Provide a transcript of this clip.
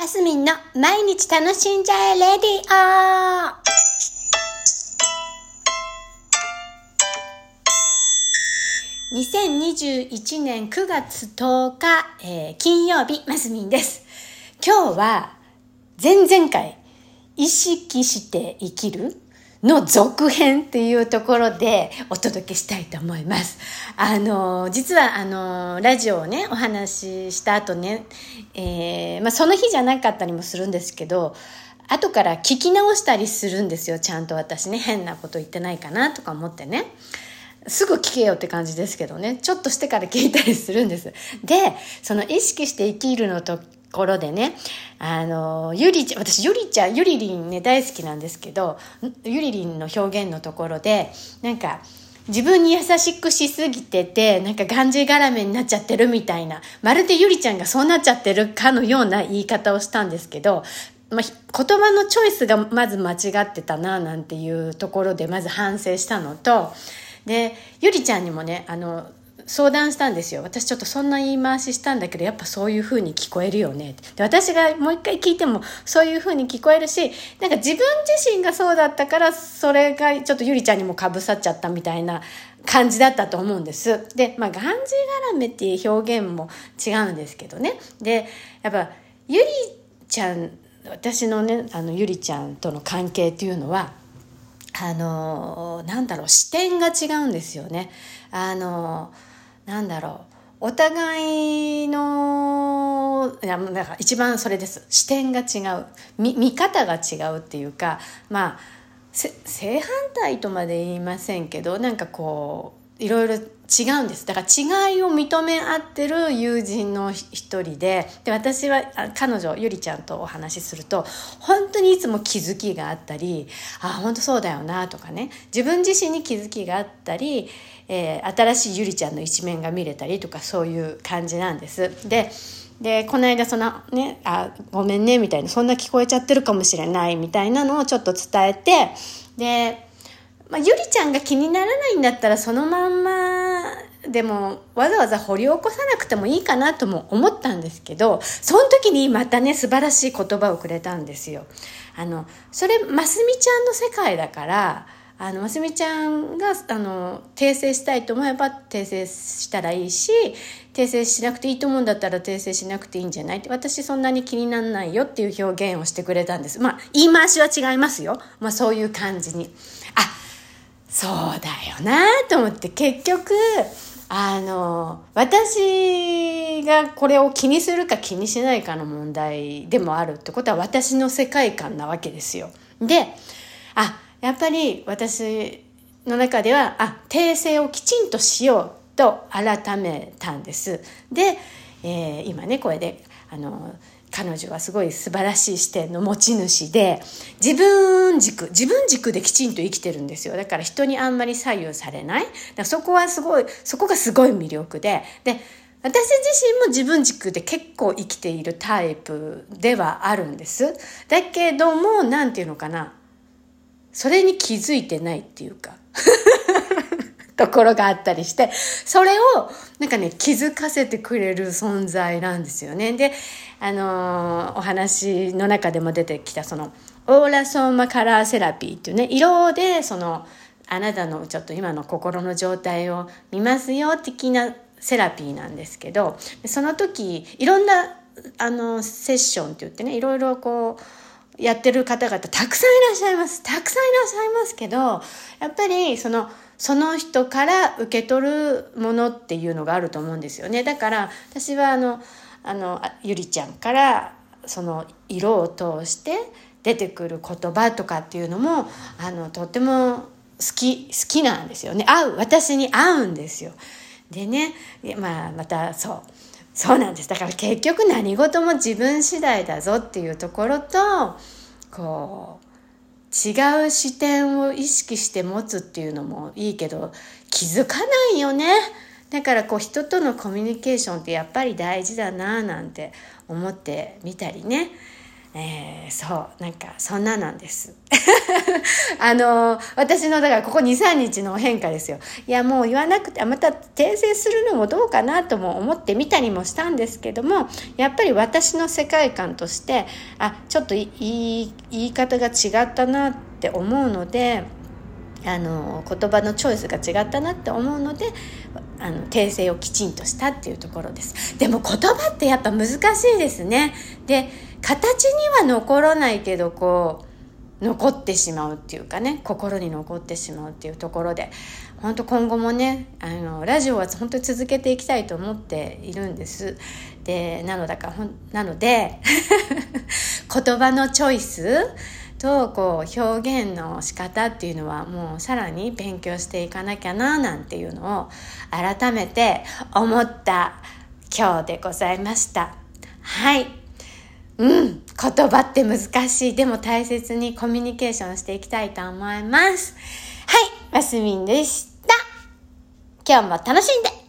マスミンの毎日楽しんじゃえレディオ2021年9月10日、えー、金曜日、マスミンです。今日は前々回意識して生きるの続編っていうところでお届けしたいと思います。あの、実はあの、ラジオをね、お話しした後ね、えー、まあその日じゃなかったりもするんですけど、後から聞き直したりするんですよ。ちゃんと私ね、変なこと言ってないかなとか思ってね。すぐ聞けよって感じですけどね。ちょっとしてから聞いたりするんです。で、その意識して生きるのところでね、あの、ゆりちゃん、私ゆりちゃん、ゆりりんね、大好きなんですけど、ゆりりんの表現のところで、なんか、自分に優しくしすぎてて、なんかがんじがらめになっちゃってるみたいな、まるでゆりちゃんがそうなっちゃってるかのような言い方をしたんですけど、まあ、言葉のチョイスがまず間違ってたな、なんていうところでまず反省したのと、で、ゆりちゃんにもね、あの、相談したんですよ私ちょっとそんな言い回ししたんだけどやっぱそういう風に聞こえるよねで私がもう一回聞いてもそういう風に聞こえるしなんか自分自身がそうだったからそれがちょっとゆりちゃんにもかぶさっちゃったみたいな感じだったと思うんです。で、まあ、がんじがらめっていう表現も違うんですけどね。で、やっぱ、ゆりちゃん、私のね、あの、ゆりちゃんとの関係っていうのは、あの、なんだろう、視点が違うんですよね。あの、なんだろう。お互いのいやだか一番それです。視点が違う。見見方が違うっていうかまあ正反対とまで言いませんけどなんかこういろいろ違うんですだから違いを認め合ってる友人の一人でで私は彼女ゆりちゃんとお話しすると本当にいつも気づきがあったりあ本当そうだよなとかね自分自身に気づきがあったり、えー、新しいゆりちゃんの一面が見れたりとかそういう感じなんです。ででこの間そのねあごめんねみたいなそんな聞こえちゃってるかもしれないみたいなのをちょっと伝えてでまあ、ゆりちゃんが気にならないんだったらそのまんまでもわざわざ掘り起こさなくてもいいかなとも思ったんですけどその時にまたね素晴らしい言葉をくれたんですよ。あのそれますみちゃんの世界だからあのますみちゃんがあの訂正したいと思えば訂正したらいいし訂正しなくていいと思うんだったら訂正しなくていいんじゃないって私そんなに気にならないよっていう表現をしてくれたんです。まあ言い回しは違いますよ。まあそういう感じに。あそうだよなと思って結局あの私がこれを気にするか気にしないかの問題でもあるってことは私の世界観なわけですよ。であやっぱり私の中ではあ訂正をきちんとしようと改めたんです。で、えー、今ねこれであの彼女はすごい素晴らしい視点の持ち主で自分軸自分軸できちんと生きてるんですよ。だから人にあんまり左右されない。だそこはすごいそこがすごい魅力で。で私自身も自分軸で結構生きているタイプではあるんです。だけども何て言うのかな。それに気づいてないっていうか。ところがあったりして、それをなんかね、気づかせてくれる存在なんですよね。で、あのー、お話の中でも出てきたその、オーラソーマカラーセラピーっていうね、色でその、あなたのちょっと今の心の状態を見ますよ的なセラピーなんですけど、その時、いろんな、あの、セッションって言ってね、いろいろこう、やってる方々たくさんいらっしゃいます。たくさんいらっしゃいますけど、やっぱりその、その人から受け取るものっていうのがあると思うんですよね。だから私はあのあのゆりちゃんからその色を通して出てくる言葉とかっていうのもあのとっても好き好きなんですよね合う私に合うんですよ。でね、まあ、またそうそうなんです。だから結局何事も自分次第だぞっていうところとこう違う視点を意識して持つっていうのもいいけど気づかないよね。だからこう人とのコミュニケーションってやっぱり大事だななんて思ってみたりね。えー、そう、なんか、そんななんです。あの、私の、だからここ2、3日の変化ですよ。いや、もう言わなくて、また訂正するのもどうかなとも思ってみたりもしたんですけども、やっぱり私の世界観として、あ、ちょっと言い、言い方が違ったなって思うので、あの言葉のチョイスが違ったなって思うのであの訂正をきちんとしたっていうところですでも言葉ってやっぱ難しいですねで形には残らないけどこう残ってしまうっていうかね心に残ってしまうっていうところで本当今後もねあのラジオは本当に続けていきたいと思っているんですでなのだからなので 言葉のチョイスとこう表現の仕方っていうのはもうさらに勉強していかなきゃななんていうのを改めて思った今日でございました。はい。うん。言葉って難しい。でも大切にコミュニケーションしていきたいと思います。はい。マスミンでした。今日も楽しんで